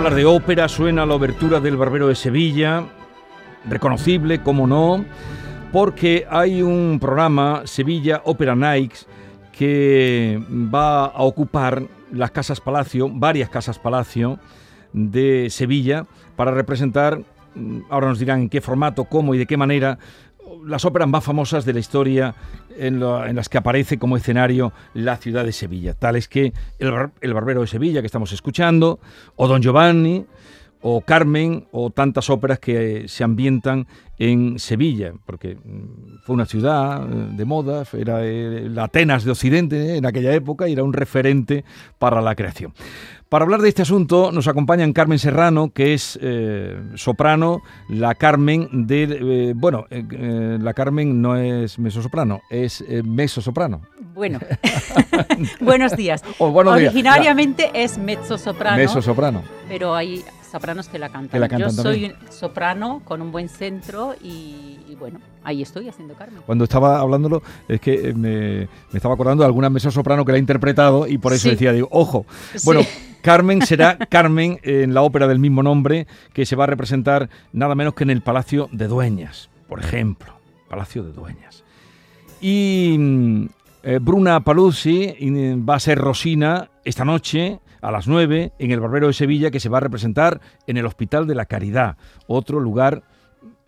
Hablar de ópera, suena la obertura del Barbero de Sevilla, reconocible, como no, porque hay un programa, Sevilla Opera Nights, que va a ocupar las casas palacio, varias casas palacio de Sevilla, para representar, mm, ahora nos dirán en qué formato, cómo y de qué manera, las óperas más famosas de la historia en, las que aparece como escenario la ciudad de Sevilla, tales que el, Barbero de Sevilla que estamos escuchando, o Don Giovanni, o Carmen, o tantas óperas que se ambientan en Sevilla, porque mm, fue una ciudad eh, de moda, era eh, la Atenas de Occidente en aquella época y era un referente para la creación. Para hablar de este asunto nos acompañan Carmen Serrano, que es eh, soprano, la Carmen de... Eh, bueno, eh, la Carmen no es soprano, es soprano. Bueno, buenos días. Originariamente es mezzo soprano. Pero hay sopranos que la cantan. Yo soy soprano con un buen centro y, bueno, ahí estoy haciendo Carmen. Cuando estaba hablándolo, es que me, estaba acordando de alguna mezzo soprano que la ha interpretado y por eso decía, digo, ojo. Bueno, Carmen será Carmen en la ópera del mismo nombre que se va a representar nada menos que en el Palacio de Dueñas, por ejemplo. Palacio de Dueñas. Y mm, eh, Bruna Paluzzi va a ser Rosina esta noche a las 9 en el Barbero de Sevilla que se va a representar en el Hospital de la Caridad, otro lugar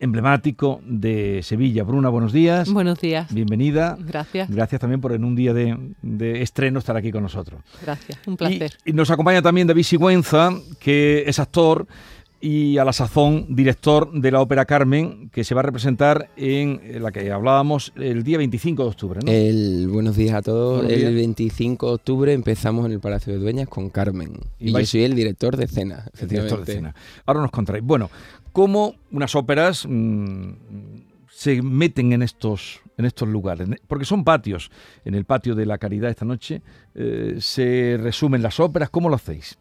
emblemático de Sevilla. Bruna, buenos días. Buenos días. Bienvenida. Gracias. Gracias también por en un día de, estreno estar aquí con nosotros. Gracias, un placer. Y, nos acompaña también David Sigüenza, que es actor y a la sazón director de la Ópera Carmen, que se va a representar en la que hablábamos el día 25 de octubre. ¿no? El, buenos días a todos. el 25 de octubre empezamos en el Palacio de Dueñas con Carmen. Y, yo soy el director de escena. El director de escena. Ahora nos contáis. Bueno, cómo unas óperas mm, se meten en estos, en estos lugares, porque son patios. En el patio de la Caridad esta noche eh, se resumen las óperas. ¿Cómo lo hacéis?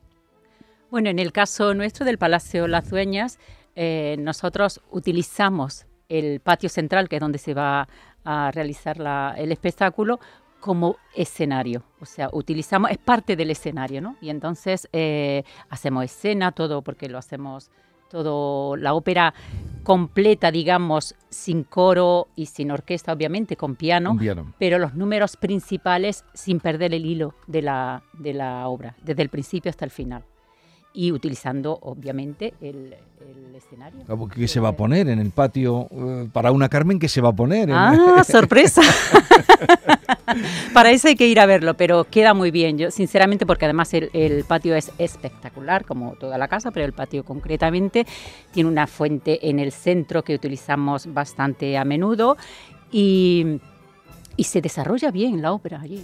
Bueno, en el caso nuestro del Palacio Las Dueñas, eh, nosotros utilizamos el patio central, que es donde se va a realizar el espectáculo, como escenario. O sea, utilizamos, es parte del escenario, ¿no? Y entonces eh, hacemos escena, todo, porque lo hacemos todo la ópera completa, digamos, sin coro y sin orquesta, obviamente, con piano, pero los números principales sin perder el hilo de la, de la obra, desde el principio hasta el final y utilizando obviamente el, escenario. ¿Qué se va a poner en el patio eh, para una Carmen? ¿Qué se va a poner? Ah, sorpresa. para eso hay que ir a verlo, pero queda muy bien. Yo sinceramente porque además el, patio es espectacular como toda la casa, pero el patio concretamente tiene una fuente en el centro que utilizamos bastante a menudo y, y se desarrolla bien la ópera allí.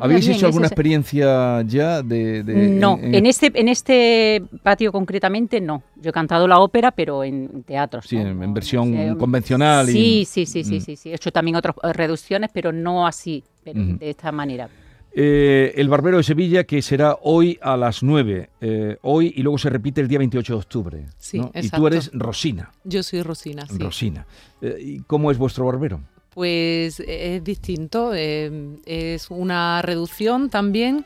¿Habéis hecho alguna experiencia ya de...? no, en, este, en este patio concretamente no. Yo he cantado la ópera, pero en teatro. Sí, en, versión convencional. Sí, sí, sí, sí, mm. sí, sí. He hecho también otras eh, reducciones, pero no así, de esta manera. Eh, el Barbero de Sevilla, que será hoy a las 9, eh, hoy y luego se repite el día 28 de octubre. Sí, Y tú eres Rosina. Yo soy Rosina, sí. Rosina. ¿Y cómo es vuestro barbero? Pues es distinto, eh, es una reducción también,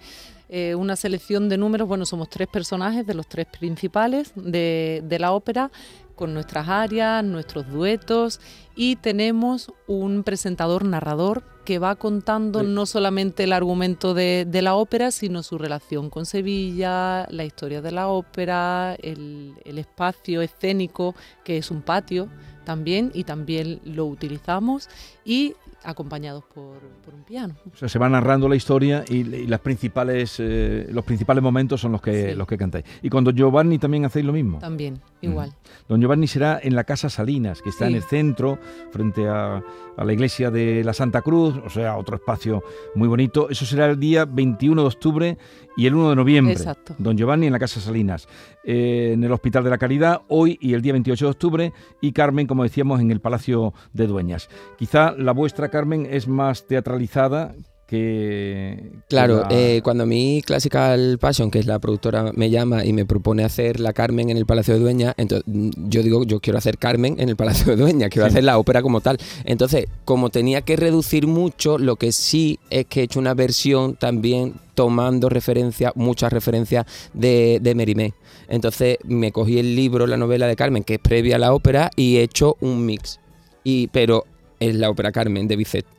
eh, una selección de números, bueno, somos tres personajes de los tres principales de la ópera, con nuestras áreas, nuestros duetos y tenemos un presentador narrador que va contando no solamente el argumento de, la ópera, sino su relación con Sevilla, la historia de la ópera, el, el espacio escénico que es un patio también y también lo utilizamos y acompañados por, un piano. O sea, se va narrando la historia y, las principales, eh, los principales momentos son los que, los que cantáis. ¿Y cuando Giovanni también hacéis lo mismo? También, igual. Don Giovanni será en la Casa Salinas, que está en el centro, frente a, la iglesia de la Santa Cruz, o sea, otro espacio muy bonito. Eso será el día 21 de octubre y el 1 de noviembre. Exacto. Don Giovanni en la Casa Salinas, eh, en el Hospital de la Caridad, hoy y el día 28 de octubre, y Carmen, como decíamos, en el Palacio de Dueñas. Quizá la vuestra, Carmen, es más teatralizada que... Claro, eh, cuando mi Classical Passion, que es la productora, me llama y me propone hacer la Carmen en el Palacio de Dueña, entonces mm, yo digo, yo quiero hacer Carmen en el Palacio de Dueña, quiero hacer la ópera como tal. Entonces, como tenía que reducir mucho, lo que sí es que he hecho una versión también tomando referencia, muchas referencias de, de Merimé. Entonces me cogí el libro, la novela de Carmen, que es previa a la ópera, y he hecho un mix. Y, pero es la ópera Carmen de Bizet.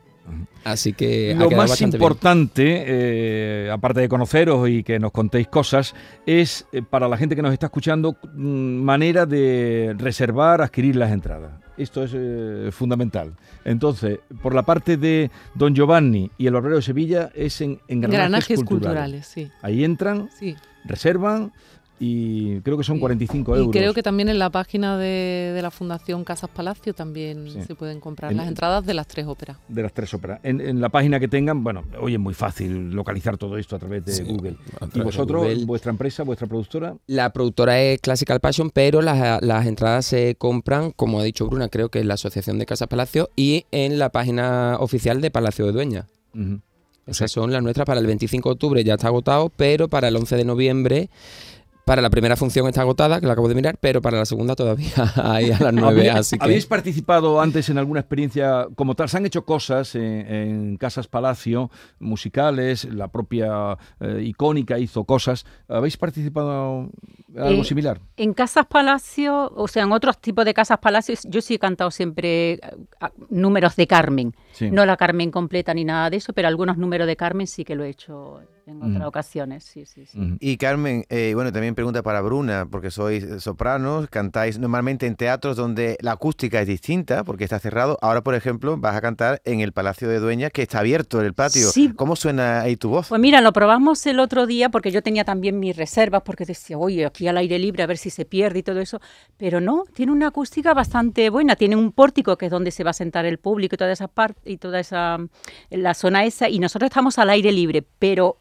Así que lo más importante, eh, aparte de conoceros y que nos contéis cosas, es eh, para la gente que nos está escuchando mm, manera de reservar, adquirir las entradas. Esto es eh, fundamental. Entonces, por la parte de Don Giovanni y el Barbero de Sevilla es en, engranajes, culturales. sí. Ahí entran, reservan y creo que son 45 euros. Y creo que también en la página de, la Fundación Casas Palacio también se pueden comprar las entradas de las tres óperas. De las tres óperas. En, la página que tengan, bueno, hoy es muy fácil localizar todo esto a través de Google. ¿Y vosotros, vuestra empresa, vuestra productora? La productora es Classical Passion, pero las, entradas se compran, como ha dicho Bruna, creo que en la Asociación de Casas Palacio y en la página oficial de Palacio de Dueña. Esas son las nuestras para el 25 de octubre, ya está agotado, pero para el 11 de noviembre para la primera función está agotada, que la acabo de mirar, pero para la segunda todavía hay a las nueve. así que... ¿Habéis participado antes en alguna experiencia como tal? Se han hecho cosas en, Casas Palacio, musicales, la propia eh, icónica hizo cosas. ¿Habéis participado en algo eh, similar? En Casas Palacio, o sea, en otros tipos de Casas Palacio, yo sí he cantado siempre eh, números de Carmen. No la Carmen completa ni nada de eso, pero algunos números de Carmen sí que lo he hecho en otras ocasiones, sí, sí, sí. Y Carmen, eh, bueno, también pregunta para Bruna, porque sois sopranos, cantáis normalmente en teatros donde la acústica es distinta, porque está cerrado. Ahora, por ejemplo, vas a cantar en el Palacio de Dueñas, que está abierto en el patio. Sí. ¿Cómo suena ahí tu voz? Pues mira, lo probamos el otro día, porque yo tenía también mis reservas, porque decía, oye, aquí al aire libre, a ver si se pierde y todo eso. Pero no, tiene una acústica bastante buena. Tiene un pórtico, que es donde se va a sentar el público y toda esa parte, y toda esa, la zona esa, y nosotros estamos al aire libre, pero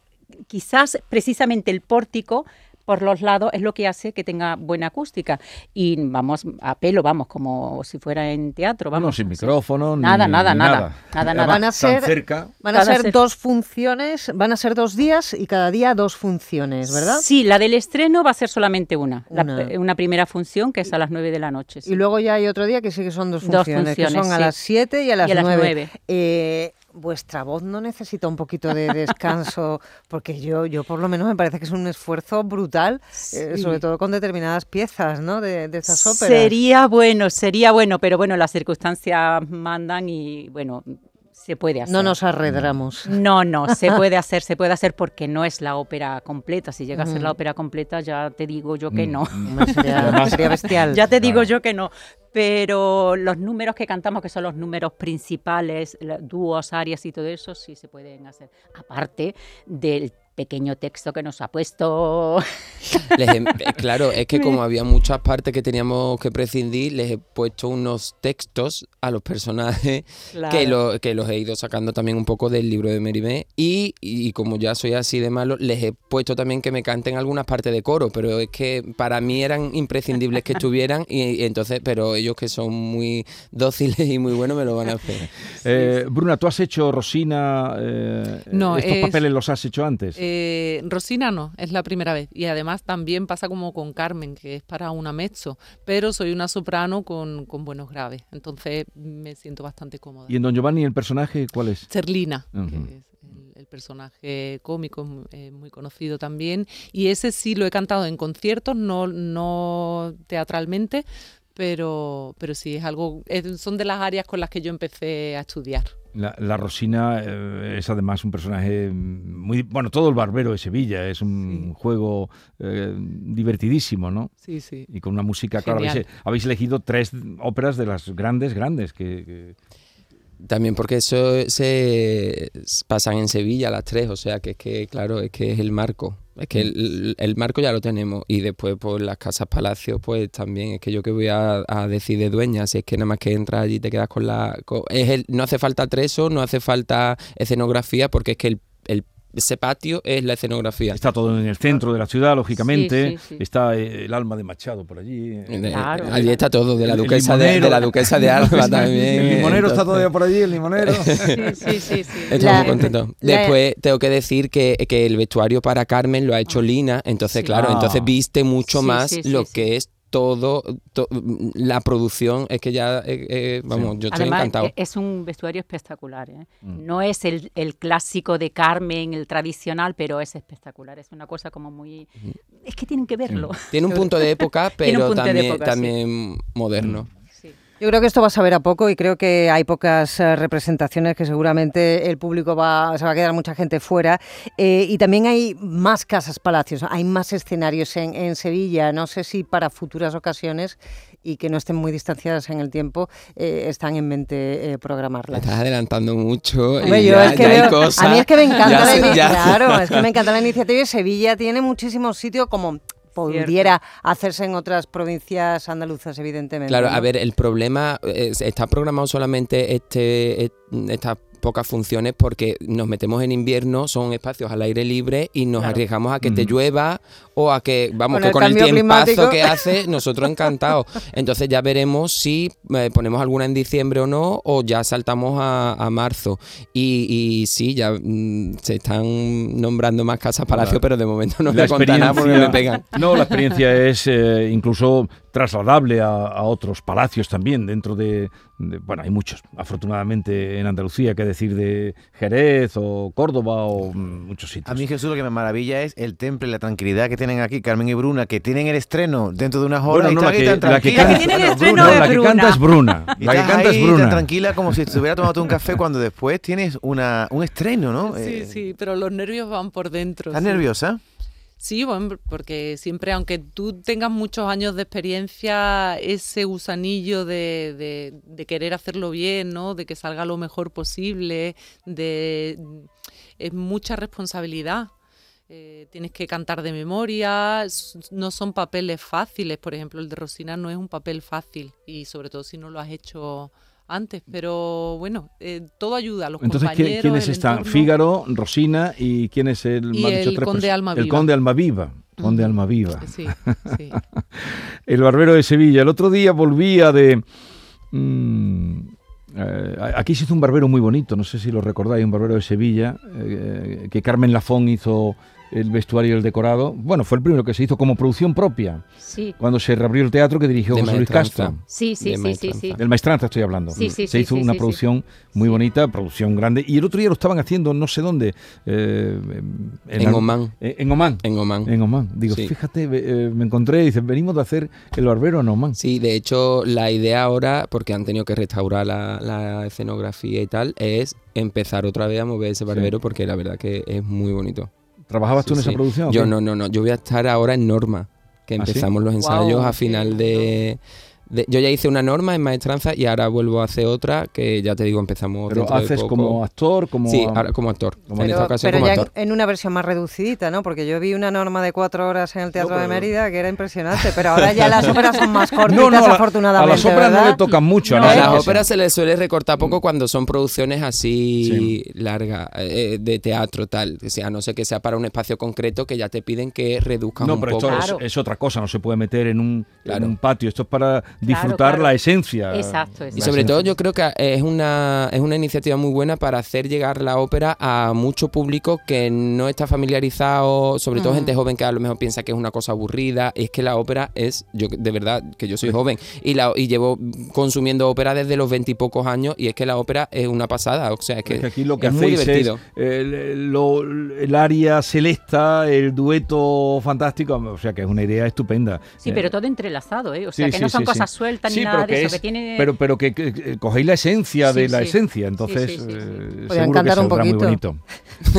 quizás precisamente el pórtico por los lados es lo que hace que tenga buena acústica. Y vamos a pelo, vamos, como si fuera en teatro. Vamos, sin micrófono, nada, nada, nada, nada, nada, Van a ser, Van a ser dos funciones, van a ser dos días y cada día dos funciones, ¿verdad? Sí, la del estreno va a ser solamente una. una, primera función que es a las nueve de la noche. Y luego ya hay otro día que sí que son dos funciones, que son a las siete y a las, nueve. Eh, vuestra voz no necesita un poquito de descanso, porque yo, yo por lo menos me parece que es un esfuerzo brutal, eh, sobre todo con determinadas piezas, ¿no? De, de estas óperas. Sería bueno, sería bueno, pero bueno, las circunstancias mandan y bueno, se puede hacer. No nos arredramos. No, no, se puede hacer, se puede hacer porque no es la ópera completa. Si llega a ser la ópera completa, ya te digo yo que no. Mm. Sería, bestial. Ya te digo yo que no. Pero los números que cantamos, que son los números principales, dúos, arias y todo eso, sí se pueden hacer. Aparte del pequeño texto que nos ha puesto. Eh, claro, es que como había muchas partes que teníamos que prescindir, les he puesto unos textos a los personajes que, lo, que los he ido sacando también un poco del libro de Merimé. Y, y, como ya soy así de malo, les he puesto también que me canten algunas partes de coro, pero es que para mí eran imprescindibles que estuvieran y, entonces, pero ellos que son muy dóciles y muy buenos me lo van a hacer. Eh, Bruna, ¿tú has hecho, Rosina, eh, no, estos papeles los has hecho antes? Eh, Rosina no, es la primera vez. Y además también pasa como con Carmen, que es para una mezzo, pero soy una soprano con, buenos graves. Entonces me siento bastante cómoda. ¿Y en Don Giovanni el personaje cuál es? Cerlina, que es el, personaje cómico, muy conocido también. Y ese sí lo he cantado en conciertos, no, no teatralmente, pero, pero sí, es algo, son de las áreas con las que yo empecé a estudiar. La, Rosina eh, es además un personaje muy... Bueno, todo el barbero de Sevilla, es un juego eh, divertidísimo, ¿no? Sí, sí. Y con una música, claro, habéis, elegido tres óperas de las grandes, grandes que También porque eso se pasan en Sevilla a las tres, o sea que es que, claro, es que es el marco. Es que el, marco ya lo tenemos y después por las casas palacios pues también es que yo que voy a, decir de dueñas es que nada más que entras allí te quedas con la... es el, no hace falta treso, no hace falta escenografía porque es que el, el ese patio es la escenografía. Está todo en el centro de la ciudad, lógicamente. Está eh, el alma de Machado por allí. Eh, allí está todo, de la duquesa de, la duquesa de Alba también. El limonero está todavía por allí, el limonero. sí, sí, sí. Estoy muy contento. Después tengo que decir que, que, el vestuario para Carmen lo ha hecho Lina, entonces claro, entonces viste mucho más lo que es todo, la producción es que ya, eh, eh, vamos, yo estoy encantado. Es un vestuario espectacular, ¿eh? mm. no es el, clásico de Carmen, el tradicional, pero es espectacular, es una cosa como muy... Es que tienen que verlo. Tiene un punto de época, pero también, también moderno. Mm. Yo creo que esto va a saber a poco y creo que hay pocas eh, representaciones que seguramente el público va, se va a quedar mucha gente fuera. Eh, y también hay más casas palacios, hay más escenarios en, Sevilla. No sé si para futuras ocasiones y que no estén muy distanciadas en el tiempo, eh, están en mente programarlas. Estás adelantando mucho. a mí es que me encanta la Claro, es que me encanta la iniciativa y Sevilla tiene muchísimos sitios como pudiera hacerse en otras provincias andaluzas, evidentemente. Claro, a ver, el problema está programado solamente este, esta pocas funciones porque nos metemos en invierno, son espacios al aire libre y nos arriesgamos a que te llueva o a que, vamos, que con el tiempazo que hace, nosotros encantados. Entonces ya veremos si eh, ponemos alguna en diciembre o no, o ya saltamos a, marzo. Y, y, sí, ya mm, se están nombrando más casas palacio, pero de momento no me contar nada porque me pegan. No, la experiencia es eh, incluso trasladable a, otros palacios también dentro de, bueno, hay muchos, afortunadamente en Andalucía, que decir de Jerez o Córdoba o muchos sitios. A mí Jesús lo que me maravilla es el temple, la tranquilidad que tienen aquí Carmen y Bruna, que tienen el estreno dentro de unas horas no, y la, que, la, que, la que canta es Bruna. la que canta es Bruna. Tan tranquila como si estuviera tomando un café cuando después tienes una, un estreno, ¿no? Sí, eh, sí, pero los nervios van por dentro. ¿Estás nerviosa? Sí, bueno, porque siempre, aunque tú tengas muchos años de experiencia, ese gusanillo de, de, querer hacerlo bien, ¿no? De que salga lo mejor posible, de es mucha responsabilidad. Eh, tienes que cantar de memoria, no son papeles fáciles, por ejemplo, el de Rosina no es un papel fácil y sobre todo si no lo has hecho antes, pero bueno, eh, todo ayuda a los Entonces, compañeros. ¿quiénes están? Fígaro, Rosina y quién es el, el conde Almaviva. El conde Almaviva. Conde Almaviva. Sí, sí. el barbero de Sevilla. El otro día volvía de... Mm, eh, aquí se hizo un barbero muy bonito, no sé si lo recordáis, un barbero de Sevilla, eh, que Carmen Lafón hizo el vestuario y el decorado. Bueno, fue el primero que se hizo como producción propia. Sí. Cuando se reabrió el teatro que dirigió José Luis Castro. Sí, sí, sí, sí, sí. Del Maestranza estoy hablando. Sí, sí, se hizo una producción muy bonita, producción grande. Y el otro día lo estaban haciendo no sé dónde. Eh, en, Oman. En, Oman. En Oman. En Oman. Digo, fíjate, eh, me encontré y dicen, venimos de hacer el barbero en Oman. Sí, de hecho, la idea ahora, porque han tenido que restaurar la, la escenografía y tal, es empezar otra vez a mover ese barbero porque la verdad que es muy bonito. ¿Trabajabas tú en esa producción? Yo no, no, no. Yo voy a estar ahora en Norma, que ¿Ah, empezamos los ensayos a final de, yo ya hice una norma en maestranza y ahora vuelvo a hacer otra que ya te digo empezamos pero haces como actor como sí ahora como actor como en esta ocasión pero ya en una versión más reducidita no porque yo vi una norma de cuatro horas en el teatro de Mérida que era impresionante pero ahora ya las óperas son más cortitas no, afortunadamente a las óperas no le tocan mucho a las óperas se les suele recortar poco cuando son producciones así largas eh, de teatro tal o sea no sé que sea para un espacio concreto que ya te piden que reduzcan un poco no pero esto es, es, otra cosa no se puede meter en un, en un patio. Esto es para disfrutar la esencia. Exacto, Y sobre todo yo creo que es una, es una iniciativa muy buena para hacer llegar la ópera a mucho público que no está familiarizado, sobre todo gente joven que a lo mejor piensa que es una cosa aburrida. Es que la ópera es, yo de verdad, que yo soy joven y, la, y llevo consumiendo ópera desde los veintipocos años y es que la ópera es una pasada. O sea, es que, aquí lo que es muy divertido. el, el, área celesta, el dueto fantástico, o sea que es una idea estupenda. Sí, pero todo entrelazado, ¿eh? O sea, que no son cosas cosas sueltas ni nada de eso. que tiene... pero, pero que, cogéis la esencia de la esencia, entonces eh, seguro que saldrá muy bonito.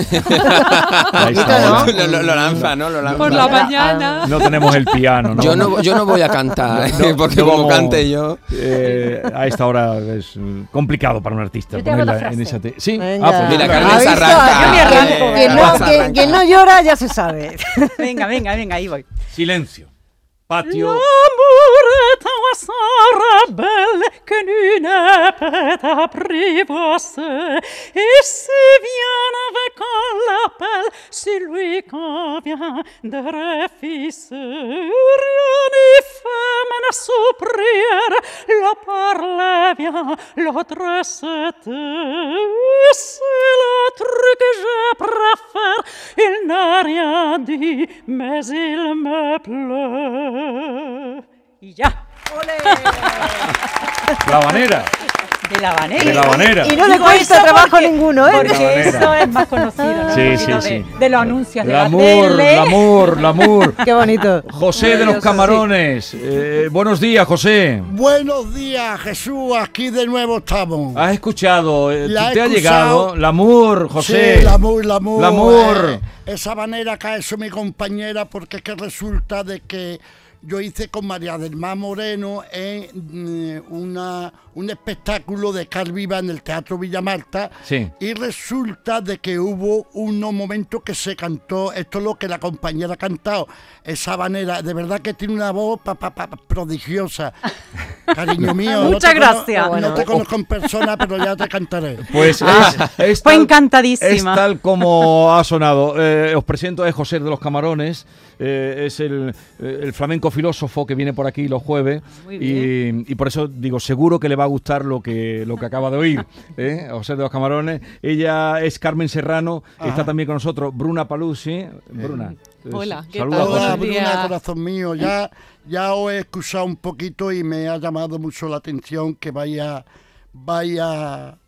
¿no? Lo, lanza, ¿no? Lo lanza. Por la mañana. No tenemos el piano, ¿no? Yo no, yo no voy a cantar, porque como cante yo... Eh, a esta hora es complicado para un artista ponerla en esa... Sí, ah, pues mira, Carmen se arranca. Yo me arranco. Quien no, quien no llora ya se sabe. venga, venga, venga, ahí voy. Silencio. Patio. L'amour est un oiseau rebelle que nul ne peut apprivoiser. Et si vient avec un l'appel, celui qu'on vient de refuser. Rien n'y fait mais sous prière, la parole vient, l'autre se tait. C'est il n'a rien dit, mais il me plaît. Y ya. La banera. De la banera. De la banera. Y, no le cuesta trabajo ninguno, ¿eh? Porque eso es más conocido, ¿no? Sí, sí, sí. De, los anuncios. El amor, el amor, el amor. Qué bonito. José de los Camarones. Eh, buenos días, José. Buenos días, Jesús. Aquí de nuevo estamos. ¿Has escuchado? Eh, ¿Te ha llegado? El amor, José. Sí, amor. El amor. Eh, esa manera que ha hecho mi compañera, porque es que resulta de que yo hice con María del Mar Moreno en mm, una, un espectáculo de Car Viva en el Teatro Villa Marta y resulta de que hubo unos momentos que se cantó, esto es lo que la compañera ha cantado, esa manera, de verdad que tiene una voz prodigiosa. Cariño mío. Muchas gracias. No, te conozco en persona, pero ya te cantaré. Pues es, Fue encantadísima. Es tal como ha sonado. Eh, os presento a José de los Camarones. Eh, es el, eh, el, flamenco filósofo que viene por aquí los jueves y, y, por eso digo, seguro que le va a gustar lo que, lo que acaba de oír, ¿eh? José de los Camarones. Ella es Carmen Serrano, está también con nosotros Bruna Paluzzi. Bruna. Hola, ¿qué tal? Hola, Bruna, corazón mío. Ya, ya os he escuchado un poquito y me ha llamado mucho la atención que vaya, vaya a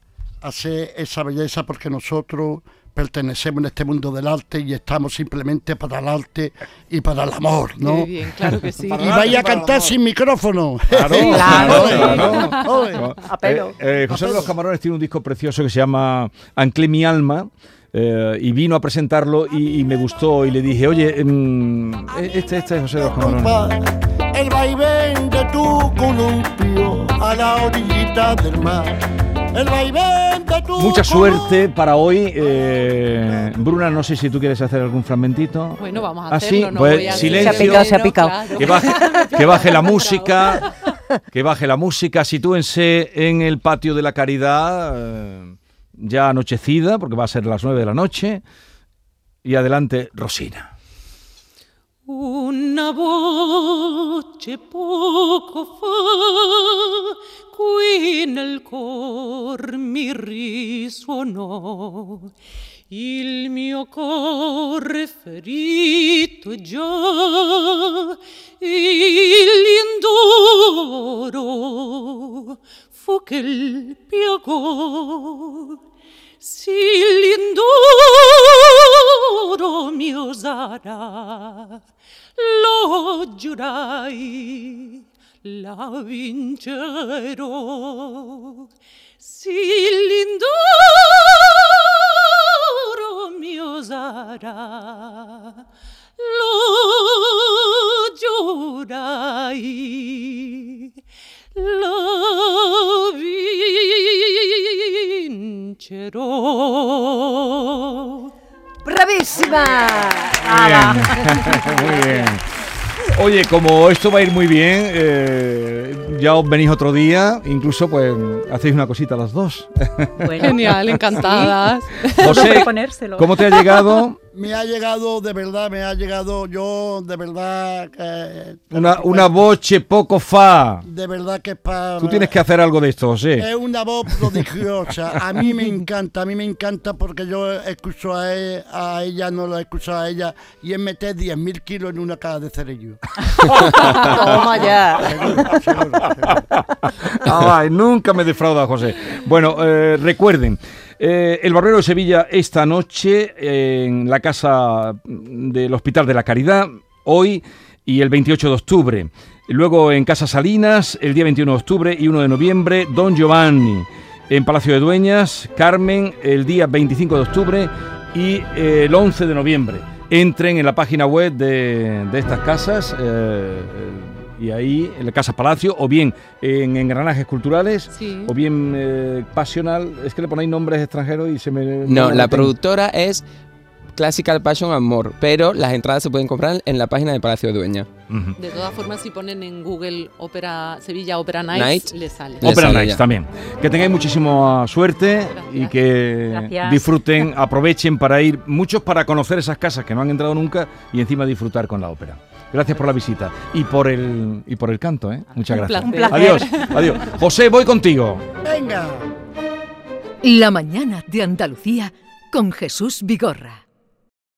hacer esa belleza porque nosotros pertenecemos en este mundo del arte y estamos simplemente para el arte y para el amor, ¿no? bien, claro que sí. y vaya a cantar sin micrófono. Claro, claro. Eh, eh, José de los Camarones tiene un disco precioso que se llama Anclé mi alma. Eh, y vino a presentarlo y, me gustó y le dije, oye, mm, este, este es José de los Camarones. El vaivén de tu columpio a la orillita del mar Mucha suerte para hoy. Eh, Bruna, no sé si tú quieres hacer algún fragmentito. Bueno, vamos a ¿Ah, hacerlo. pues silencio. Se ha picado, Que, baje, la música. Que baje la música. Sitúense en el patio de la caridad, eh, ya anochecida, porque va a ser las nueve de la noche. Y adelante, Rosina. Una voce poco fa qui nel cor mi risuonò. Il mio cuore ferito già l'indoro fu che il si l'indoro mio sarà lo giurai la vincerò. Si l'indoro mio sarà, lo giurai, lo vincerò. Bravissima! Muy bien. Oye, como esto va a ir muy bien, eh, ya os venís otro día, incluso pues hacéis una cosita las dos. Genial, encantadas. José, ¿cómo te ha llegado? Me ha llegado, de verdad, me ha llegado yo, de verdad. una, una voce poco fa. De verdad que es para. Tú tienes que hacer algo de esto, José. Es una voz prodigiosa. A mí me encanta, a mí me encanta porque yo escucho a, e, a ella, no la escucho a ella, y es meter 10.000 kilos en una caja de cerillo. Toma ya. nunca me defrauda, José. Bueno, eh, recuerden. Eh, el Barbero de Sevilla esta noche en la casa del Hospital de la Caridad, hoy y el 28 de octubre. Luego en Casa Salinas, el día 21 de octubre y 1 de noviembre, Don Giovanni. En Palacio de Dueñas, Carmen, el día 25 de octubre y eh, el 11 de noviembre. Entren en la página web de, estas casas. Eh, y ahí en la Casa Palacio, o bien en engranajes culturales, o bien eh, pasional. Es que le ponéis nombres extranjeros y se me. No, la productora es Classical Passion Amor, pero las entradas se pueden comprar en la página de Palacio de Dueña. De todas formas, si ponen en Google Opera Sevilla Opera Nights, les sale. Opera Nights también. Que tengáis muchísima suerte y que disfruten, aprovechen para ir, muchos para conocer esas casas que no han entrado nunca y encima disfrutar con la ópera. Gracias por la visita y por el y por el canto, ¿eh? Muchas gracias. Adiós, adiós. José, voy contigo. Venga. La mañana de Andalucía con Jesús Vigorra.